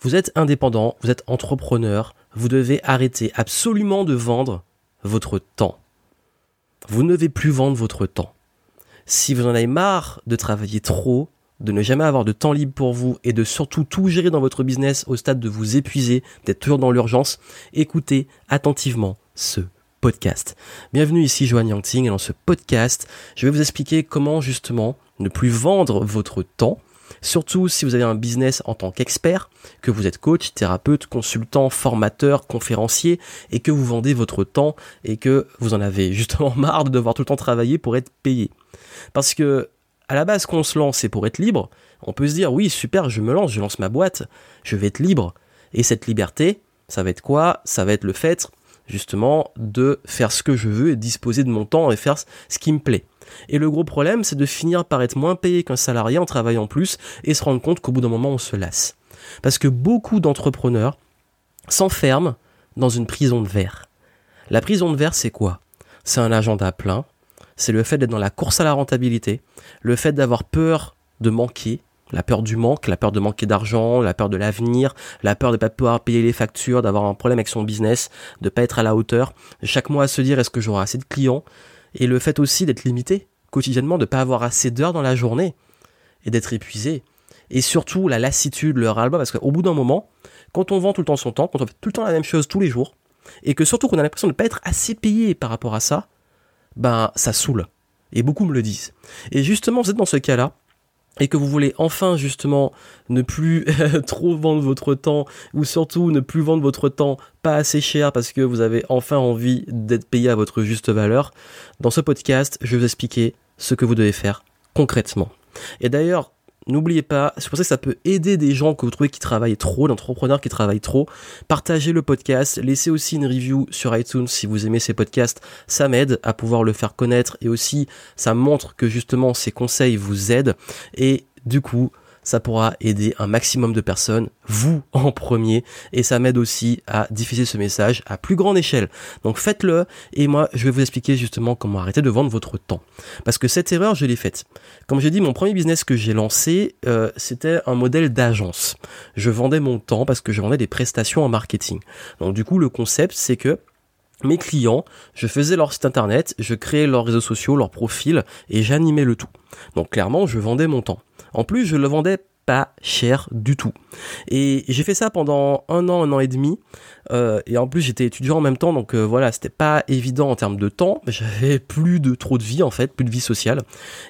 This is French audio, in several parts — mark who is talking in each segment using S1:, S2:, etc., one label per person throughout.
S1: Vous êtes indépendant, vous êtes entrepreneur, vous devez arrêter absolument de vendre votre temps. Vous ne devez plus vendre votre temps. Si vous en avez marre de travailler trop, de ne jamais avoir de temps libre pour vous et de surtout tout gérer dans votre business au stade de vous épuiser, d'être toujours dans l'urgence, écoutez attentivement ce podcast. Bienvenue ici Johan Yangting et dans ce podcast, je vais vous expliquer comment justement ne plus vendre votre temps Surtout si vous avez un business en tant qu'expert, que vous êtes coach, thérapeute, consultant, formateur, conférencier, et que vous vendez votre temps et que vous en avez justement marre de devoir tout le temps travailler pour être payé. Parce que, à la base, qu'on se lance, c'est pour être libre. On peut se dire, oui, super, je me lance, je lance ma boîte, je vais être libre. Et cette liberté, ça va être quoi? Ça va être le fait, justement, de faire ce que je veux et disposer de mon temps et faire ce qui me plaît. Et le gros problème, c'est de finir par être moins payé qu'un salarié en travaillant plus et se rendre compte qu'au bout d'un moment, on se lasse. Parce que beaucoup d'entrepreneurs s'enferment dans une prison de verre. La prison de verre, c'est quoi? C'est un agenda plein, c'est le fait d'être dans la course à la rentabilité, le fait d'avoir peur de manquer, la peur du manque, la peur de manquer d'argent, la peur de l'avenir, la peur de ne pas pouvoir payer les factures, d'avoir un problème avec son business, de ne pas être à la hauteur, chaque mois à se dire est-ce que j'aurai assez de clients, et le fait aussi d'être limité quotidiennement, de ne pas avoir assez d'heures dans la journée et d'être épuisé. Et surtout la lassitude, le ras parce qu'au bout d'un moment, quand on vend tout le temps son temps, quand on fait tout le temps la même chose tous les jours, et que surtout qu'on a l'impression de ne pas être assez payé par rapport à ça, ben ça saoule. Et beaucoup me le disent. Et justement, vous êtes dans ce cas-là, et que vous voulez enfin justement ne plus trop vendre votre temps ou surtout ne plus vendre votre temps pas assez cher parce que vous avez enfin envie d'être payé à votre juste valeur, dans ce podcast, je vais vous expliquer ce que vous devez faire concrètement. Et d'ailleurs, N'oubliez pas, c'est pour ça que ça peut aider des gens que vous trouvez qui travaillent trop, d'entrepreneurs qui travaillent trop. Partagez le podcast, laissez aussi une review sur iTunes si vous aimez ces podcasts. Ça m'aide à pouvoir le faire connaître et aussi ça montre que justement ces conseils vous aident. Et du coup, ça pourra aider un maximum de personnes, vous en premier, et ça m'aide aussi à diffuser ce message à plus grande échelle. Donc faites-le, et moi je vais vous expliquer justement comment arrêter de vendre votre temps. Parce que cette erreur, je l'ai faite. Comme j'ai dit, mon premier business que j'ai lancé, euh, c'était un modèle d'agence. Je vendais mon temps parce que je vendais des prestations en marketing. Donc du coup, le concept, c'est que mes clients, je faisais leur site internet, je créais leurs réseaux sociaux, leurs profils et j'animais le tout. Donc clairement, je vendais mon temps. En plus, je le vendais pas cher du tout. Et j'ai fait ça pendant un an, un an et demi. Euh, et en plus, j'étais étudiant en même temps, donc euh, voilà, c'était pas évident en termes de temps. J'avais plus de trop de vie en fait, plus de vie sociale.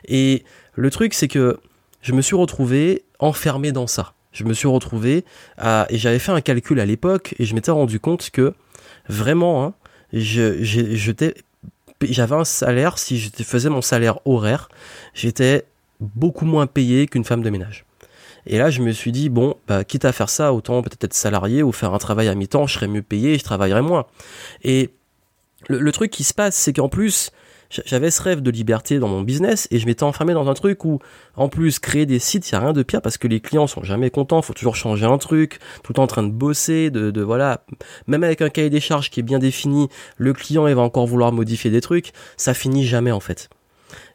S1: Et le truc, c'est que je me suis retrouvé enfermé dans ça. Je me suis retrouvé à, et j'avais fait un calcul à l'époque et je m'étais rendu compte que vraiment, hein, je, j'avais un salaire, si je faisais mon salaire horaire, j'étais beaucoup moins payé qu'une femme de ménage. Et là, je me suis dit, bon, bah, quitte à faire ça, autant peut-être être salarié ou faire un travail à mi-temps, je serais mieux payé, je travaillerais moins. Et le truc qui se passe, c'est qu'en plus, j'avais ce rêve de liberté dans mon business et je m'étais enfermé dans un truc où, en plus, créer des sites, il n'y a rien de pire parce que les clients sont jamais contents, faut toujours changer un truc, tout le temps en train de bosser, de, de voilà, même avec un cahier des charges qui est bien défini, le client il va encore vouloir modifier des trucs, ça finit jamais en fait.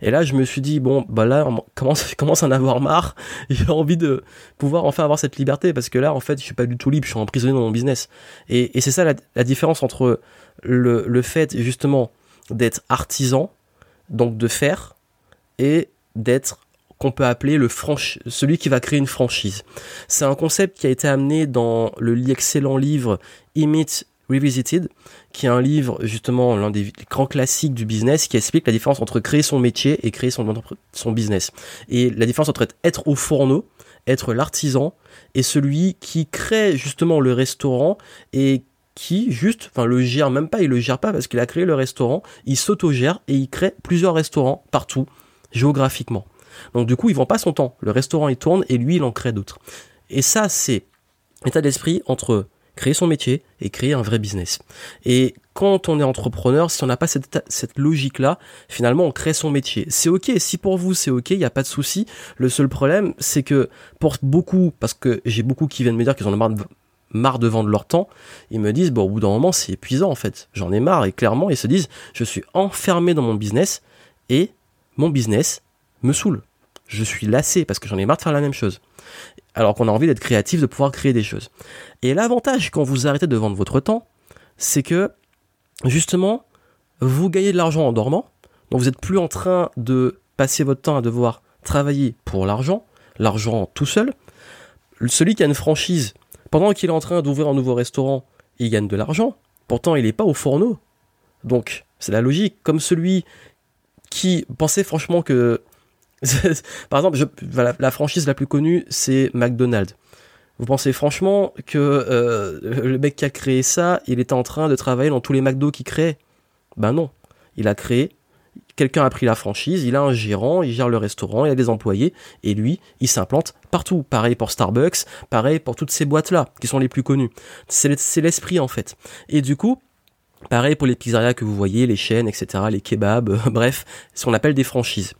S1: Et là, je me suis dit, bon, bah là, on commence, commence à en avoir marre. J'ai envie de pouvoir enfin avoir cette liberté parce que là, en fait, je suis pas du tout libre, je suis emprisonné dans mon business. Et, et c'est ça la, la, différence entre le, le fait, justement, d'être artisan, donc de faire, et d'être qu'on peut appeler le celui qui va créer une franchise. C'est un concept qui a été amené dans le excellent livre Imit Revisited, qui est un livre justement l'un des grands classiques du business qui explique la différence entre créer son métier et créer son, son business. Et la différence entre être au fourneau, être l'artisan, et celui qui crée justement le restaurant et qui juste, enfin le gère même pas, il le gère pas parce qu'il a créé le restaurant, il s'autogère et il crée plusieurs restaurants partout, géographiquement. Donc du coup, il vend pas son temps, le restaurant il tourne et lui il en crée d'autres. Et ça c'est état d'esprit entre créer son métier et créer un vrai business. Et quand on est entrepreneur, si on n'a pas cette, cette logique-là, finalement, on crée son métier. C'est ok, si pour vous c'est ok, il n'y a pas de souci. Le seul problème, c'est que pour beaucoup, parce que j'ai beaucoup qui viennent me dire qu'ils en ont marre de, marre de vendre leur temps, ils me disent, bon, au bout d'un moment, c'est épuisant en fait. J'en ai marre et clairement, ils se disent, je suis enfermé dans mon business et mon business me saoule. Je suis lassé parce que j'en ai marre de faire la même chose. Alors qu'on a envie d'être créatif, de pouvoir créer des choses. Et l'avantage quand vous arrêtez de vendre votre temps, c'est que justement, vous gagnez de l'argent en dormant. Donc vous n'êtes plus en train de passer votre temps à devoir travailler pour l'argent, l'argent tout seul. Celui qui a une franchise, pendant qu'il est en train d'ouvrir un nouveau restaurant, il gagne de l'argent. Pourtant, il n'est pas au fourneau. Donc, c'est la logique. Comme celui qui pensait franchement que. Par exemple, la, franchise la plus connue, c'est McDonald's. Vous pensez franchement que euh, le mec qui a créé ça, il était en train de travailler dans tous les McDo qu'il crée? Ben non. Il a créé, quelqu'un a pris la franchise, il a un gérant, il gère le restaurant, il a des employés, et lui, il s'implante partout. Pareil pour Starbucks, pareil pour toutes ces boîtes-là, qui sont les plus connues. C'est l'esprit en fait. Et du coup, Pareil pour les pizzerias que vous voyez, les chaînes, etc., les kebabs, bref, ce qu'on appelle des franchises.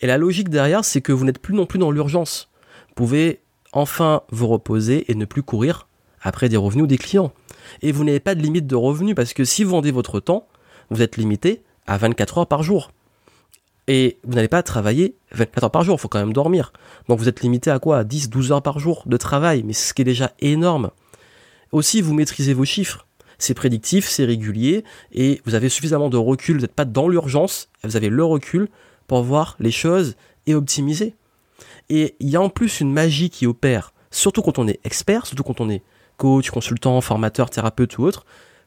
S1: Et la logique derrière, c'est que vous n'êtes plus non plus dans l'urgence. Vous pouvez enfin vous reposer et ne plus courir après des revenus ou des clients. Et vous n'avez pas de limite de revenus parce que si vous vendez votre temps, vous êtes limité à 24 heures par jour. Et vous n'allez pas travailler 24 heures par jour, il faut quand même dormir. Donc vous êtes limité à quoi? À 10, 12 heures par jour de travail, mais ce qui est déjà énorme. Aussi, vous maîtrisez vos chiffres. C'est prédictif, c'est régulier, et vous avez suffisamment de recul, vous n'êtes pas dans l'urgence, vous avez le recul pour voir les choses et optimiser. Et il y a en plus une magie qui opère, surtout quand on est expert, surtout quand on est coach, consultant, formateur, thérapeute ou autre,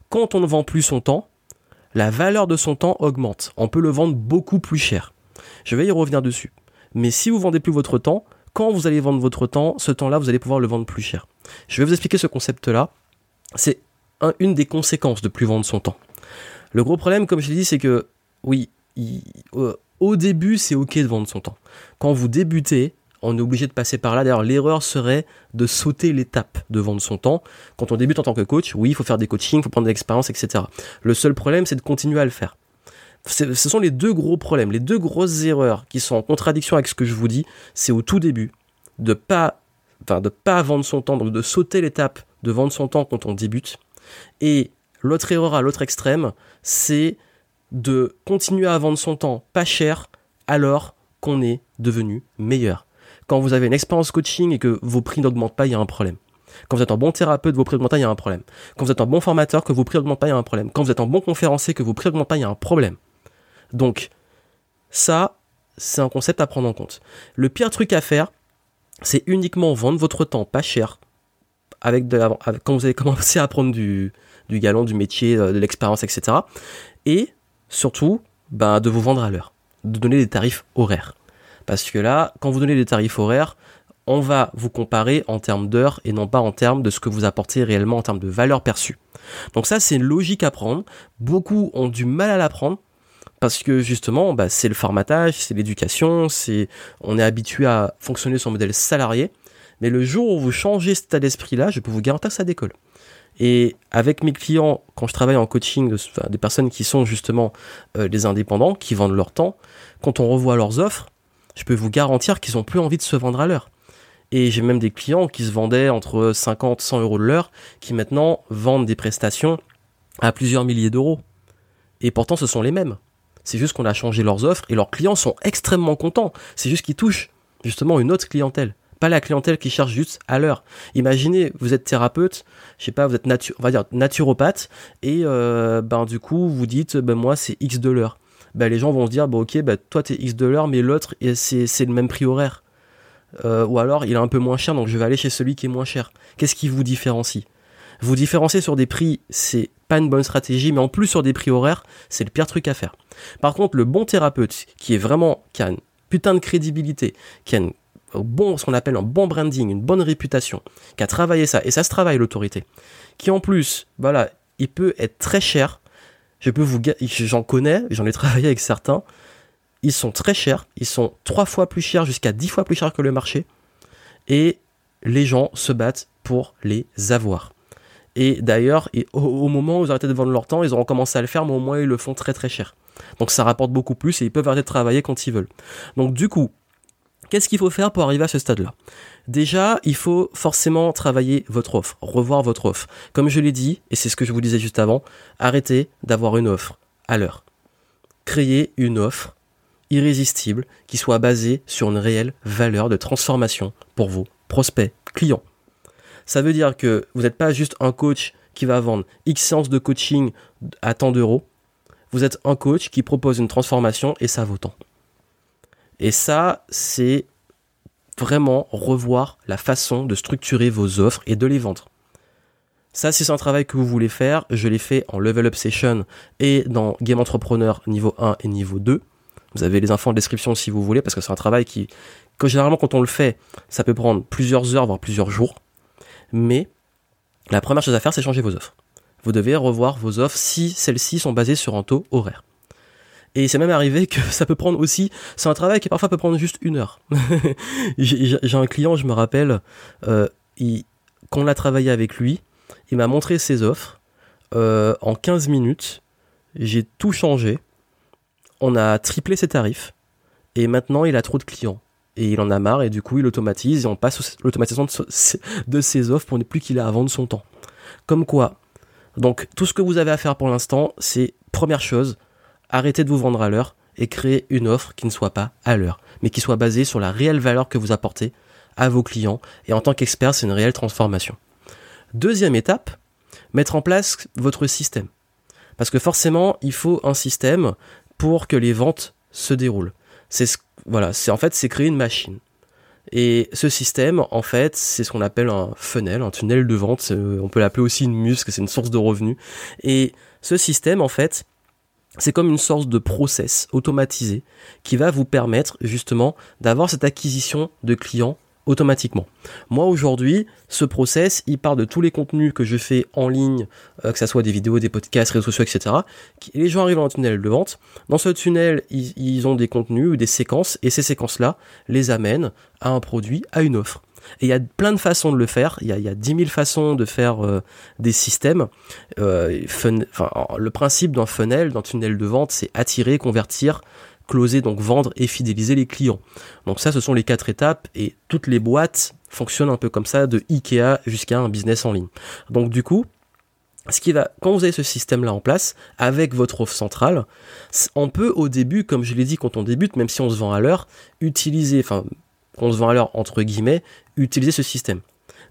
S1: quand on ne vend plus son temps, la valeur de son temps augmente. On peut le vendre beaucoup plus cher. Je vais y revenir dessus. Mais si vous vendez plus votre temps, quand vous allez vendre votre temps, ce temps-là, vous allez pouvoir le vendre plus cher. Je vais vous expliquer ce concept-là. C'est une des conséquences de plus vendre son temps. Le gros problème, comme je l'ai dit, c'est que oui, euh, au début, c'est ok de vendre son temps. Quand vous débutez, on est obligé de passer par là. D'ailleurs, l'erreur serait de sauter l'étape de vendre son temps. Quand on débute en tant que coach, oui, il faut faire des coachings, il faut prendre de l'expérience, etc. Le seul problème, c'est de continuer à le faire. Ce sont les deux gros problèmes, les deux grosses erreurs qui sont en contradiction avec ce que je vous dis. C'est au tout début de pas, enfin, de pas vendre son temps, donc de sauter l'étape de vendre son temps quand on débute. Et l'autre erreur à l'autre extrême, c'est de continuer à vendre son temps pas cher alors qu'on est devenu meilleur. Quand vous avez une expérience coaching et que vos prix n'augmentent pas, il y a un problème. Quand vous êtes un bon thérapeute, vos prix augmentent pas, il y a un problème. Quand vous êtes un bon formateur, que vos prix augmentent pas, il y a un problème. Quand vous êtes un bon conférencier, que vos prix augmentent pas, il y a un problème. Donc, ça, c'est un concept à prendre en compte. Le pire truc à faire, c'est uniquement vendre votre temps pas cher avec, quand vous avez commencé à apprendre du, du galon, du métier, euh, de l'expérience, etc. Et surtout, ben, de vous vendre à l'heure, de donner des tarifs horaires. Parce que là, quand vous donnez des tarifs horaires, on va vous comparer en termes d'heures et non pas en termes de ce que vous apportez réellement en termes de valeur perçue. Donc ça, c'est une logique à prendre. Beaucoup ont du mal à l'apprendre parce que justement, bah, c'est le formatage, c'est l'éducation, on est habitué à fonctionner sur un modèle salarié. Mais le jour où vous changez cet état d'esprit-là, je peux vous garantir que ça décolle. Et avec mes clients, quand je travaille en coaching, de, des personnes qui sont justement euh, des indépendants, qui vendent leur temps, quand on revoit leurs offres, je peux vous garantir qu'ils n'ont plus envie de se vendre à l'heure. Et j'ai même des clients qui se vendaient entre 50 100 euros de l'heure, qui maintenant vendent des prestations à plusieurs milliers d'euros. Et pourtant, ce sont les mêmes. C'est juste qu'on a changé leurs offres et leurs clients sont extrêmement contents. C'est juste qu'ils touchent justement une autre clientèle pas la clientèle qui cherche juste à l'heure. Imaginez, vous êtes thérapeute, je sais pas, vous êtes on va dire naturopathe, et euh, ben du coup vous dites, ben moi c'est X de l'heure. Ben les gens vont se dire, ben ok, ben toi t'es X l'heure, mais l'autre c'est le même prix horaire. Euh, ou alors il est un peu moins cher, donc je vais aller chez celui qui est moins cher. Qu'est-ce qui vous différencie? Vous différencier sur des prix, c'est pas une bonne stratégie, mais en plus sur des prix horaires, c'est le pire truc à faire. Par contre, le bon thérapeute, qui est vraiment, qui a une putain de crédibilité, qui a bon, ce qu'on appelle un bon branding, une bonne réputation, qui a travaillé ça, et ça se travaille l'autorité, qui en plus, voilà, il peut être très cher. Je peux vous, j'en connais, j'en ai travaillé avec certains. Ils sont très chers, ils sont trois fois plus chers, jusqu'à dix fois plus chers que le marché, et les gens se battent pour les avoir. Et d'ailleurs, au, moment où ils arrêtent de vendre leur temps, ils auront commencé à le faire, mais au moins ils le font très très cher. Donc ça rapporte beaucoup plus et ils peuvent arrêter de travailler quand ils veulent. Donc du coup, Qu'est-ce qu'il faut faire pour arriver à ce stade-là? Déjà, il faut forcément travailler votre offre, revoir votre offre. Comme je l'ai dit, et c'est ce que je vous disais juste avant, arrêtez d'avoir une offre à l'heure. Créez une offre irrésistible, qui soit basé sur une réelle valeur de transformation pour vos prospects, clients. Ça veut dire que vous n'êtes pas juste un coach qui va vendre X séances de coaching à tant d'euros. Vous êtes un coach qui propose une transformation et ça vaut tant. Et ça, c'est vraiment revoir la façon de structurer vos offres et de les vendre. Ça, si c'est un travail que vous voulez faire, je l'ai fait en Level Up Session et dans Game Entrepreneur niveau 1 et niveau 2. Vous avez les infos en description si vous voulez, parce que c'est un travail qui, généralement quand on le fait, ça peut prendre plusieurs heures, voire plusieurs jours. Mais la première chose à faire, c'est changer vos offres. Vous devez revoir vos offres si celles-ci sont basées sur un taux horaire. Et c'est même arrivé que ça peut prendre aussi, c'est un travail qui parfois peut prendre juste une heure. J'ai un client, je me rappelle, euh, quand on a travaillé avec lui, il m'a montré ses offres. Euh, en 15 minutes, j'ai tout changé. On a triplé ses tarifs. Et maintenant, il a trop de clients. Et il en a marre. Et du coup, il automatise. Et on passe l'automatisation de, ses offres pour ne plus qu'il ait à vendre son temps. Comme quoi. Donc, tout ce que vous avez à faire pour l'instant, c'est première chose, arrêtez de vous vendre à l'heure et créer une offre qui ne soit pas à l'heure, mais qui soit basée sur la réelle valeur que vous apportez à vos clients. Et en tant qu'expert, c'est une réelle transformation. Deuxième étape, mettre en place votre système. Parce que forcément, il faut un système pour que les ventes se déroulent. C'est voilà, c'est en fait c'est créer une machine. Et ce système, en fait, c'est ce qu'on appelle un funnel, un tunnel de vente. On peut l'appeler aussi une muse, c'est une source de revenus. Et ce système, en fait, c'est comme une sorte de process automatisé qui va vous permettre justement d'avoir cette acquisition de clients automatiquement. Moi aujourd'hui, ce process, il part de tous les contenus que je fais en ligne, euh, que ce soit des vidéos, des podcasts, réseaux sociaux, etc. Les gens arrivent dans un tunnel de vente. Dans ce tunnel, ils, ont des contenus ou des séquences, et ces séquences-là les amènent à un produit, à une offre. Et il y a plein de façons de le faire. Il y a, il y a 10 000 façons de faire euh, des systèmes. Euh, le principe d'un funnel, d'un tunnel de vente, c'est attirer, convertir, closer, donc vendre et fidéliser les clients. Donc ça, ce sont les quatre étapes et toutes les boîtes fonctionnent un peu comme ça, de Ikea jusqu'à un business en ligne. Donc du coup, ce qui va, quand vous avez ce système-là en place, avec votre offre centrale, on peut au début, comme je l'ai dit quand on débute, même si on se vend à l'heure, utiliser, enfin, on se vend à l'heure entre guillemets, utiliser ce système.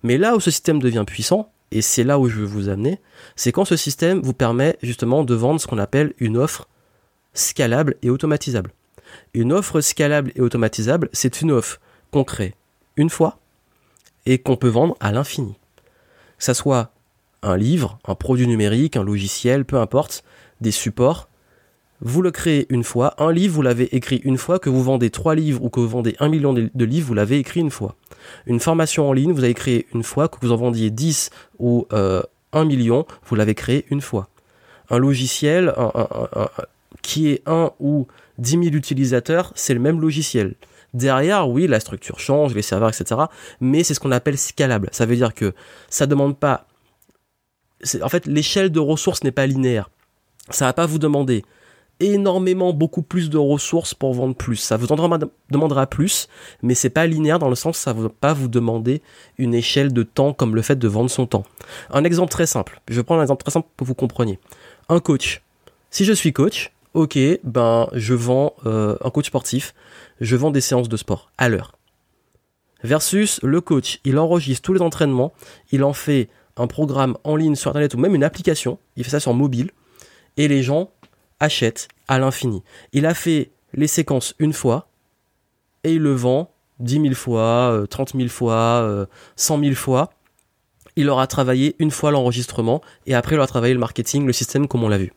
S1: Mais là où ce système devient puissant, et c'est là où je veux vous amener, c'est quand ce système vous permet justement de vendre ce qu'on appelle une offre scalable et automatisable. Une offre scalable et automatisable, c'est une offre qu'on crée une fois et qu'on peut vendre à l'infini. Que ça soit un livre, un produit numérique, un logiciel, peu importe, des supports, vous le créez une fois. Un livre, vous l'avez écrit une fois, que vous vendez trois livres ou que vous vendez un million de livres, vous l'avez écrit une fois. Une formation en ligne, vous avez créé une fois, que vous en vendiez 10 ou euh, un million, vous l'avez créé une fois. Un logiciel, un, qui est un ou 10 000 utilisateurs, c'est le même logiciel. Derrière, oui, la structure change, les serveurs, etc. Mais c'est ce qu'on appelle scalable. Ça veut dire que ça demande pas. En fait, l'échelle de ressources n'est pas linéaire. Ça va pas vous demander énormément, beaucoup plus de ressources pour vendre plus. Ça vous demandera plus, mais c'est pas linéaire dans le sens que ça ne va pas vous demander une échelle de temps comme le fait de vendre son temps. Un exemple très simple. Je vais prendre un exemple très simple pour que vous compreniez. Un coach. Si je suis coach, ok, ben je vends euh, un coach sportif, je vends des séances de sport à l'heure. Versus le coach, il enregistre tous les entraînements, il en fait un programme en ligne sur internet ou même une application, il fait ça sur mobile, et les gens achètent à l'infini. Il a fait les séquences une fois, et il le vend 10 000 fois, 30 euh, 000 fois, 100 euh, 000 fois. Il aura travaillé une fois l'enregistrement, et après il aura travaillé le marketing, le système comme on l'a vu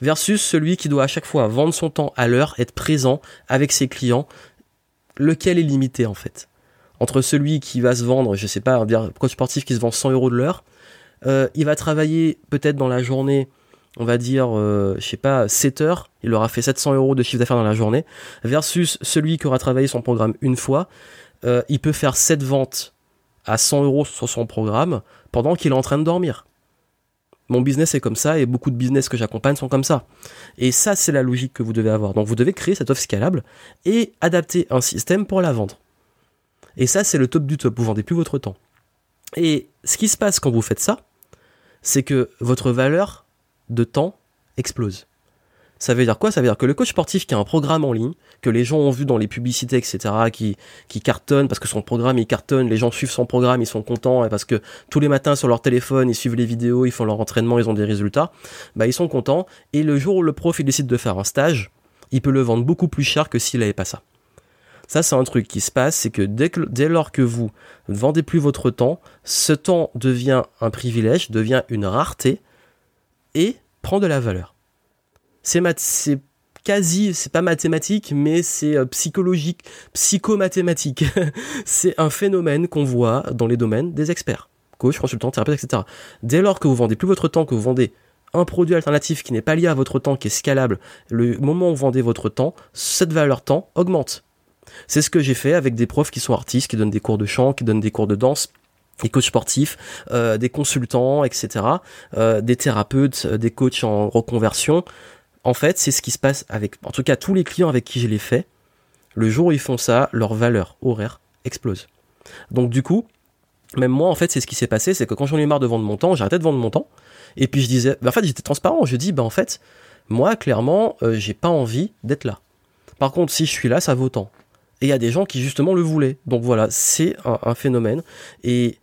S1: versus celui qui doit à chaque fois vendre son temps à l'heure, être présent avec ses clients, lequel est limité en fait? Entre celui qui va se vendre, je sais pas, un coach sportif qui se vend 100 euros de l'heure, euh, il va travailler peut-être dans la journée, on va dire, euh, je sais pas, 7 heures, il aura fait 700 euros de chiffre d'affaires dans la journée, versus celui qui aura travaillé son programme une fois, euh, il peut faire 7 ventes à 100 euros sur son programme pendant qu'il est en train de dormir. Mon business est comme ça et beaucoup de business que j'accompagne sont comme ça. Et ça, c'est la logique que vous devez avoir. Donc vous devez créer cette offre scalable et adapter un système pour la vendre. Et ça, c'est le top du top. Vous vendez plus votre temps. Et ce qui se passe quand vous faites ça, c'est que votre valeur de temps explose. Ça veut dire quoi? Ça veut dire que le coach sportif qui a un programme en ligne, que les gens ont vu dans les publicités, etc., qui, qui cartonne parce que son programme il cartonne, les gens suivent son programme, ils sont contents, et parce que tous les matins sur leur téléphone, ils suivent les vidéos, ils font leur entraînement, ils ont des résultats, bah ils sont contents. Et le jour où le prof il décide de faire un stage, il peut le vendre beaucoup plus cher que s'il n'avait pas ça. Ça, c'est un truc qui se passe, c'est que dès, que dès lors que vous ne vendez plus votre temps, ce temps devient un privilège, devient une rareté et prend de la valeur. C'est quasi, c'est pas mathématique, mais c'est euh, psychologique, psychomathématique. c'est un phénomène qu'on voit dans les domaines des experts, coach, consultant, thérapeute, etc. Dès lors que vous vendez plus votre temps, que vous vendez un produit alternatif qui n'est pas lié à votre temps, qui est scalable, le moment où vous vendez votre temps, cette valeur temps augmente. C'est ce que j'ai fait avec des profs qui sont artistes, qui donnent des cours de chant, qui donnent des cours de danse, des coachs sportifs, euh, des consultants, etc., euh, des thérapeutes, des coachs en reconversion. En fait, c'est ce qui se passe avec, en tout cas, tous les clients avec qui je l'ai fait. Le jour où ils font ça, leur valeur horaire explose. Donc du coup, même moi, en fait, c'est ce qui s'est passé, c'est que quand j'en ai marre de vendre mon temps, j'arrêtais de vendre mon temps, et puis je disais, en fait, j'étais transparent, je dis, bah en fait, moi, clairement, j'ai pas envie d'être là. Par contre, si je suis là, ça vaut tant. Et il y a des gens qui justement le voulaient. Donc voilà, c'est un, phénomène. Et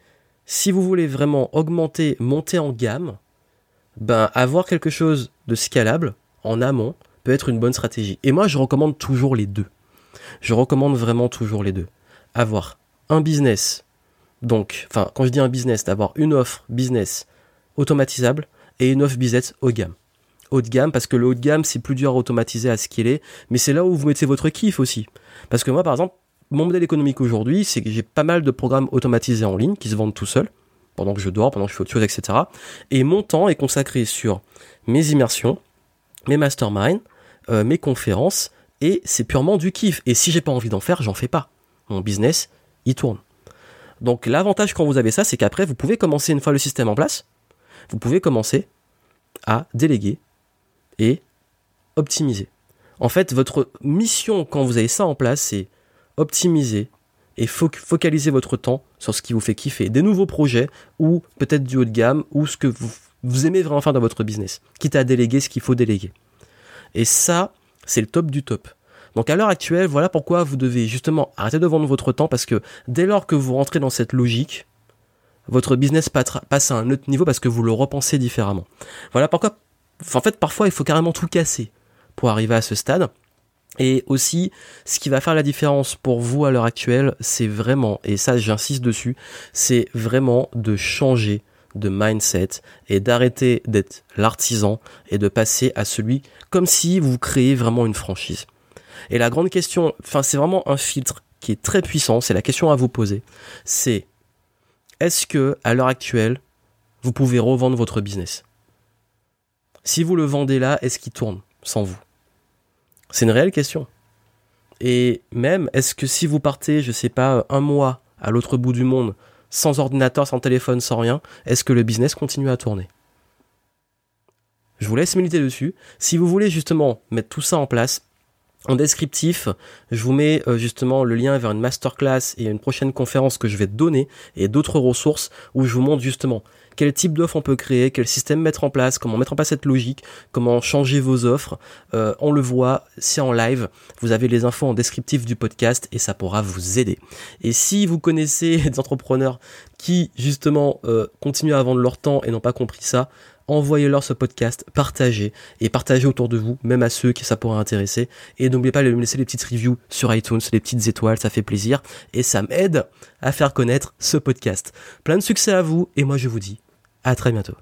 S1: si vous voulez vraiment augmenter, monter en gamme, ben avoir quelque chose de scalable en amont peut être une bonne stratégie. Et moi, je recommande toujours les deux. Je recommande vraiment toujours les deux. Avoir un business, donc, enfin, quand je dis un business, d'avoir une offre business automatisable et une offre business haut de gamme haut de gamme parce que le haut de gamme c'est plus dur à automatiser à ce qu'il est mais c'est là où vous mettez votre kiff aussi parce que moi par exemple mon modèle économique aujourd'hui c'est que j'ai pas mal de programmes automatisés en ligne qui se vendent tout seuls pendant que je dors pendant que je fais autre chose etc et mon temps est consacré sur mes immersions mes masterminds euh, mes conférences et c'est purement du kiff et si j'ai pas envie d'en faire j'en fais pas mon business il tourne donc l'avantage quand vous avez ça c'est qu'après vous pouvez commencer une fois le système en place vous pouvez commencer à déléguer et optimiser. En fait, votre mission quand vous avez ça en place, c'est optimiser et focaliser votre temps sur ce qui vous fait kiffer. Des nouveaux projets ou peut-être du haut de gamme ou ce que vous, vous aimez vraiment faire dans votre business. Quitte à déléguer ce qu'il faut déléguer. Et ça, c'est le top du top. Donc à l'heure actuelle, voilà pourquoi vous devez justement arrêter de vendre votre temps parce que dès lors que vous rentrez dans cette logique, votre business passe à un autre niveau parce que vous le repensez différemment. Voilà pourquoi en fait, parfois, il faut carrément tout casser pour arriver à ce stade. Et aussi, ce qui va faire la différence pour vous à l'heure actuelle, c'est vraiment, et ça j'insiste dessus, c'est vraiment de changer de mindset et d'arrêter d'être l'artisan et de passer à celui comme si vous créez vraiment une franchise. Et la grande question, enfin c'est vraiment un filtre qui est très puissant, c'est la question à vous poser, c'est est-ce que à l'heure actuelle, vous pouvez revendre votre business? Si vous le vendez là, est-ce qu'il tourne sans vous? C'est une réelle question. Et même, est-ce que si vous partez, je sais pas, un mois à l'autre bout du monde, sans ordinateur, sans téléphone, sans rien, est-ce que le business continue à tourner? Je vous laisse militer dessus. Si vous voulez justement mettre tout ça en place, en descriptif, je vous mets euh, justement le lien vers une masterclass et une prochaine conférence que je vais donner et d'autres ressources où je vous montre justement quel type d'offre on peut créer, quel système mettre en place, comment mettre en place cette logique, comment changer vos offres. Euh, on le voit, c'est en live. Vous avez les infos en descriptif du podcast et ça pourra vous aider. Et si vous connaissez des entrepreneurs qui justement euh, continuent à vendre leur temps et n'ont pas compris ça, envoyez-leur ce podcast, partagez et partagez autour de vous, même à ceux qui ça pourrait intéresser. Et n'oubliez pas de me laisser les petites reviews sur iTunes, les petites étoiles, ça fait plaisir et ça m'aide à faire connaître ce podcast. Plein de succès à vous et moi je vous dis à très bientôt.